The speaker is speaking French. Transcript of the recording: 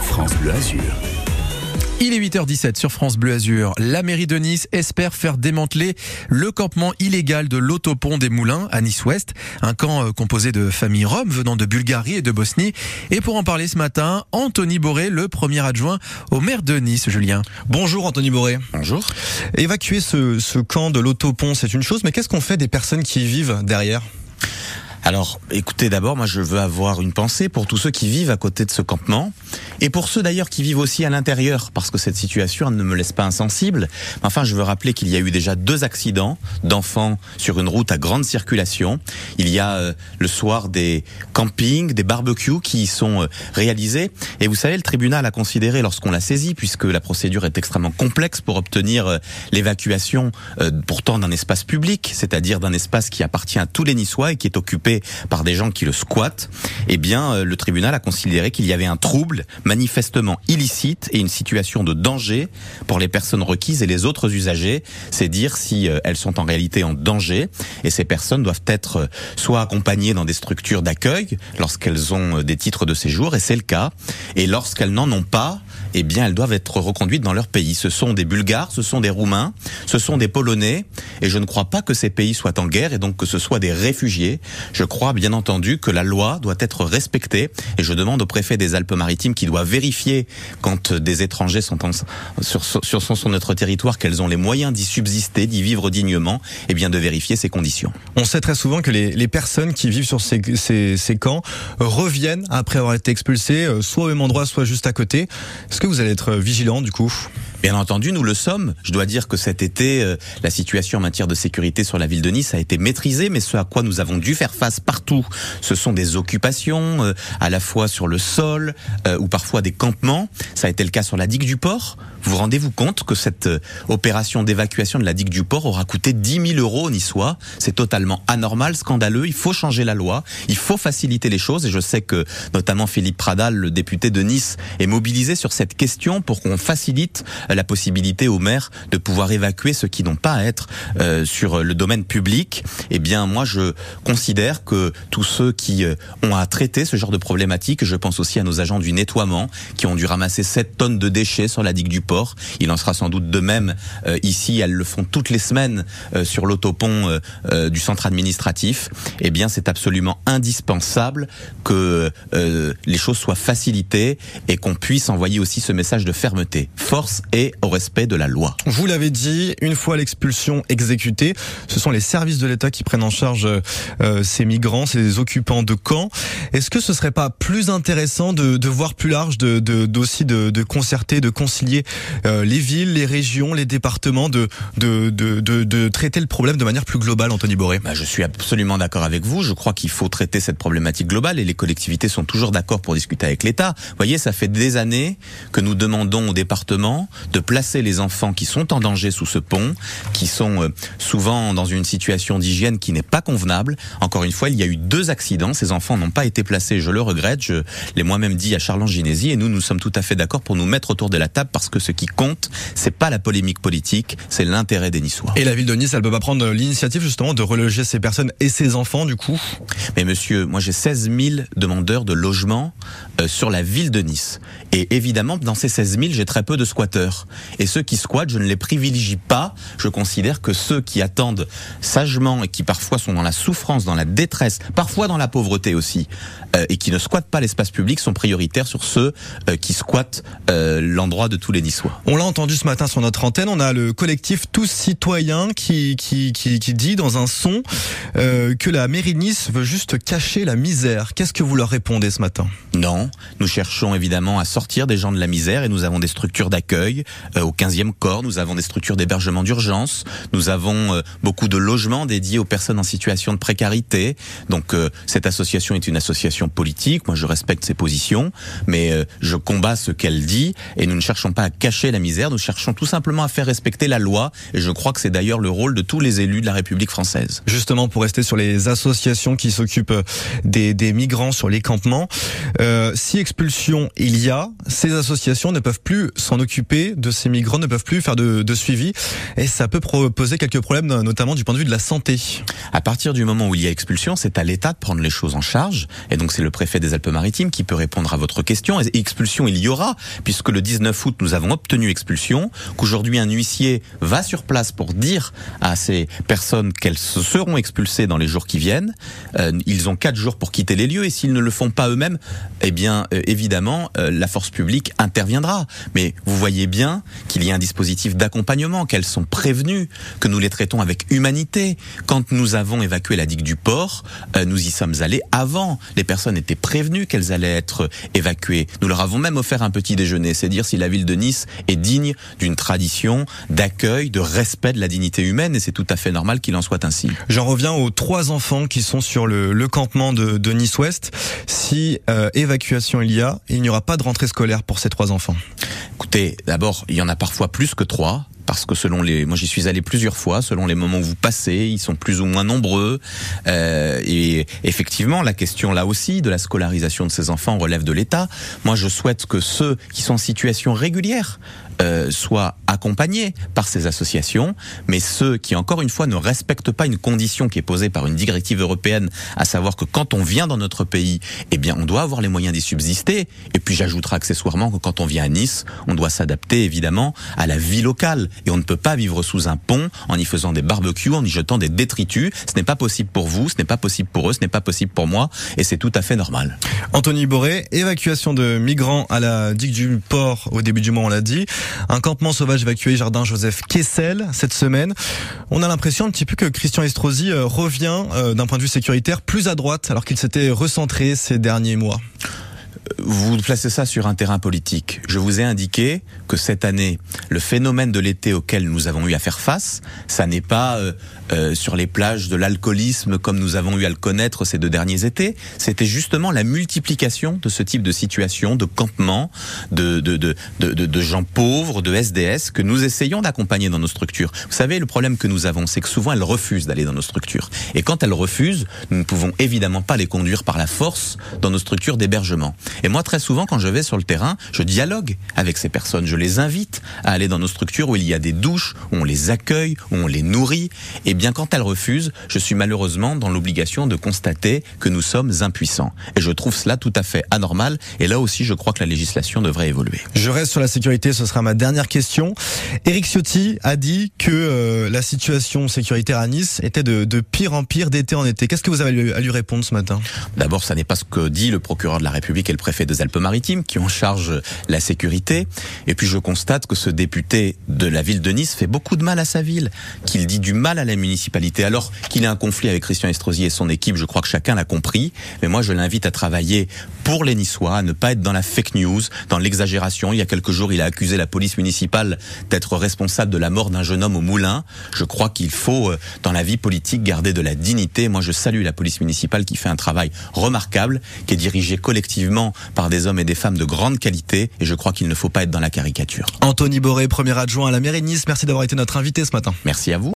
France Bleu Azur. Il est 8h17 sur France Bleu Azur. La mairie de Nice espère faire démanteler le campement illégal de l'autopont des Moulins à Nice-Ouest, un camp euh, composé de familles roms venant de Bulgarie et de Bosnie. Et pour en parler ce matin, Anthony Boré, le premier adjoint au maire de Nice, Julien. Bonjour Anthony Boré. Bonjour. Évacuer ce, ce camp de l'autopont, c'est une chose, mais qu'est-ce qu'on fait des personnes qui y vivent derrière? Alors, écoutez, d'abord, moi, je veux avoir une pensée pour tous ceux qui vivent à côté de ce campement, et pour ceux d'ailleurs qui vivent aussi à l'intérieur, parce que cette situation ne me laisse pas insensible. Enfin, je veux rappeler qu'il y a eu déjà deux accidents d'enfants sur une route à grande circulation. Il y a euh, le soir des campings, des barbecues qui y sont euh, réalisés, et vous savez, le tribunal a considéré lorsqu'on l'a saisi, puisque la procédure est extrêmement complexe pour obtenir euh, l'évacuation pourtant d'un espace public, c'est-à-dire d'un espace qui appartient à tous les Niçois et qui est occupé par des gens qui le squattent, eh bien, euh, le tribunal a considéré qu'il y avait un trouble manifestement illicite et une situation de danger pour les personnes requises et les autres usagers. C'est dire si euh, elles sont en réalité en danger. Et ces personnes doivent être euh, soit accompagnées dans des structures d'accueil lorsqu'elles ont des titres de séjour, et c'est le cas. Et lorsqu'elles n'en ont pas, eh bien, elles doivent être reconduites dans leur pays. Ce sont des Bulgares, ce sont des Roumains, ce sont des Polonais, et je ne crois pas que ces pays soient en guerre et donc que ce soit des réfugiés. Je crois bien entendu que la loi doit être respectée, et je demande au préfet des Alpes-Maritimes qui doit vérifier quand des étrangers sont sur, sur, sur notre territoire qu'elles ont les moyens d'y subsister, d'y vivre dignement, et bien de vérifier ces conditions. On sait très souvent que les, les personnes qui vivent sur ces, ces, ces camps reviennent après avoir été expulsées, euh, soit au même endroit, soit juste à côté. Que vous allez être vigilant du coup? Bien entendu, nous le sommes. Je dois dire que cet été, euh, la situation en matière de sécurité sur la ville de Nice a été maîtrisée, mais ce à quoi nous avons dû faire face partout, ce sont des occupations, euh, à la fois sur le sol euh, ou parfois des campements. Ça a été le cas sur la digue du port. Vous rendez-vous compte que cette opération d'évacuation de la digue du port aura coûté 10 000 euros aux Niçois? C'est totalement anormal, scandaleux. Il faut changer la loi, il faut faciliter les choses. Et je sais que notamment Philippe Pradal, le député de Nice, est mobilisé sur cette question pour qu'on facilite la possibilité aux maires de pouvoir évacuer ceux qui n'ont pas à être euh, sur le domaine public. Eh bien, moi, je considère que tous ceux qui euh, ont à traiter ce genre de problématique, je pense aussi à nos agents du nettoiement qui ont dû ramasser 7 tonnes de déchets sur la digue du port. Il en sera sans doute de même euh, ici. Elles le font toutes les semaines sur l'autopont du centre administratif. Eh bien, c'est absolument indispensable que les choses soient facilitées et qu'on puisse envoyer aussi ce message de fermeté. Force et au respect de la loi. Vous l'avez dit, une fois l'expulsion exécutée, ce sont les services de l'État qui prennent en charge euh, ces migrants, ces occupants de camps. Est-ce que ce serait pas plus intéressant de, de voir plus large, de, de d'aussi de, de, concerter, de concilier euh, les villes, les régions, les départements, de, de, de, de, traiter le problème de manière plus globale, Anthony Boré bah, Je suis absolument d'accord avec vous. Je crois qu'il faut traiter cette problématique globale et les collectivités sont toujours d'accord pour discuter avec l'État. Vous voyez, ça fait des années que nous demandons au département de placer les enfants qui sont en danger sous ce pont, qui sont euh, souvent dans une situation d'hygiène qui n'est pas convenable. Encore une fois, il y a eu deux accidents. Ces enfants n'ont pas été placés. Je le regrette. Je l'ai moi-même dit à Charles Ginési et nous, nous sommes tout à fait d'accord pour nous mettre autour de la table parce que ce qui compte, c'est pas la polémique politique, c'est l'intérêt des Niçois. Et la ville de Nice, elle peut pas prendre l'initiative justement de reloger ces personnes et ces enfants du coup? Mais monsieur, moi j'ai 16 000 demandeurs de logement euh, sur la ville de Nice. Et évidemment, dans ces 16 000, j'ai très peu de squatteurs. Et ceux qui squattent, je ne les privilégie pas. Je considère que ceux qui attendent sagement et qui parfois sont dans la souffrance, dans la détresse, parfois dans la pauvreté aussi, euh, et qui ne squattent pas l'espace public sont prioritaires sur ceux euh, qui squattent l'endroit de tous les Niçois. On l'a entendu ce matin sur notre antenne, on a le collectif Tous Citoyens qui, qui, qui, dit dans un son que la mairie de Nice veut juste cacher la misère. Qu'est-ce que vous leur répondez ce matin? Non, nous cherchons évidemment à sortir des gens de la misère et nous avons des structures d'accueil, euh, au 15e corps, nous avons des structures d'hébergement d'urgence, nous avons euh, beaucoup de logements dédiés aux personnes en situation de précarité. Donc euh, cette association est une association politique, moi je respecte ses positions, mais je combats ce qu'elle dit et nous ne cherchons pas à cacher la misère, nous cherchons tout simplement à faire respecter la loi et je crois que c'est d'ailleurs le rôle de tous les élus de la République française. Justement pour rester sur les associations qui s'occupent des, des, migrants sur les campements, euh, si expulsion il y a, ces associations ne peuvent plus s'en occuper de ces migrants ne peuvent plus faire de, de suivi et ça peut poser quelques problèmes, notamment du point de vue de la santé. À partir du moment où il y a expulsion, c'est à l'État de prendre les choses en charge et donc c'est le préfet des Alpes-Maritimes qui peut répondre à votre question. Et expulsion, il y aura puisque le 19 août nous avons obtenu expulsion, qu'aujourd'hui un huissier va sur place pour dire à ces personnes qu'elles seront expulsées dans les jours qui viennent. Euh, ils ont quatre jours pour quitter les lieux et s'ils ne le font pas eux-mêmes, eh bien euh, évidemment euh, la force publique interviendra. Mais vous voyez bien qu'il y a un dispositif d'accompagnement, qu'elles sont prévenues, que nous les traitons avec humanité. Quand nous avons évacué la digue du port, nous y sommes allés avant. Les personnes étaient prévenues qu'elles allaient être évacuées. Nous leur avons même offert un petit déjeuner. C'est dire si la ville de Nice est digne d'une tradition d'accueil, de respect de la dignité humaine et c'est tout à fait normal qu'il en soit ainsi. J'en reviens aux trois enfants qui sont sur le, le campement de, de Nice-Ouest. Si euh, évacuation il y a, il n'y aura pas de rentrée scolaire pour ces trois enfants. Écoutez, d'abord, il y en a parfois plus que trois parce que selon les, moi j'y suis allé plusieurs fois, selon les moments où vous passez, ils sont plus ou moins nombreux. Euh, et effectivement, la question là aussi de la scolarisation de ces enfants relève de l'État. Moi, je souhaite que ceux qui sont en situation régulière euh, soient accompagnés par ces associations, mais ceux qui, encore une fois, ne respectent pas une condition qui est posée par une directive européenne, à savoir que quand on vient dans notre pays, eh bien, on doit avoir les moyens d'y subsister. Et puis, j'ajouterai accessoirement que quand on vient à Nice, on doit s'adapter évidemment à la vie locale. Et on ne peut pas vivre sous un pont en y faisant des barbecues, en y jetant des détritus. Ce n'est pas possible pour vous, ce n'est pas possible pour eux, ce n'est pas possible pour moi, et c'est tout à fait normal. Anthony Boré, évacuation de migrants à la digue du port au début du mois, on l'a dit. Un campement sauvage évacué Jardin Joseph Kessel cette semaine. On a l'impression un petit peu que Christian Estrosi euh, revient euh, d'un point de vue sécuritaire plus à droite alors qu'il s'était recentré ces derniers mois vous placez ça sur un terrain politique. Je vous ai indiqué que cette année, le phénomène de l'été auquel nous avons eu à faire face, ça n'est pas euh, euh, sur les plages de l'alcoolisme comme nous avons eu à le connaître ces deux derniers étés. C'était justement la multiplication de ce type de situation, de campements, de, de, de, de, de gens pauvres, de SDS, que nous essayons d'accompagner dans nos structures. Vous savez, le problème que nous avons, c'est que souvent elles refusent d'aller dans nos structures. Et quand elles refusent, nous ne pouvons évidemment pas les conduire par la force dans nos structures d'hébergement. Et moi, très souvent, quand je vais sur le terrain, je dialogue avec ces personnes. Je les invite à aller dans nos structures où il y a des douches, où on les accueille, où on les nourrit. Et bien, quand elles refusent, je suis malheureusement dans l'obligation de constater que nous sommes impuissants. Et je trouve cela tout à fait anormal. Et là aussi, je crois que la législation devrait évoluer. Je reste sur la sécurité. Ce sera ma dernière question. Éric Ciotti a dit que euh, la situation sécuritaire à Nice était de, de pire en pire d'été en été. Qu'est-ce que vous avez à lui répondre ce matin? D'abord, ça n'est pas ce que dit le procureur de la République et le préfet des Alpes-Maritimes qui ont charge la sécurité. Et puis je constate que ce député de la ville de Nice fait beaucoup de mal à sa ville, qu'il dit du mal à la municipalité. Alors qu'il a un conflit avec Christian Estrosi et son équipe, je crois que chacun l'a compris. Mais moi, je l'invite à travailler pour les Niçois, à ne pas être dans la fake news, dans l'exagération. Il y a quelques jours, il a accusé la police municipale d'être responsable de la mort d'un jeune homme au moulin. Je crois qu'il faut, euh, dans la vie politique, garder de la dignité. Moi, je salue la police municipale qui fait un travail remarquable, qui est dirigé collectivement par des hommes et des femmes de grande qualité et je crois qu'il ne faut pas être dans la caricature. Anthony Boré, premier adjoint à la mairie de Nice, merci d'avoir été notre invité ce matin. Merci à vous.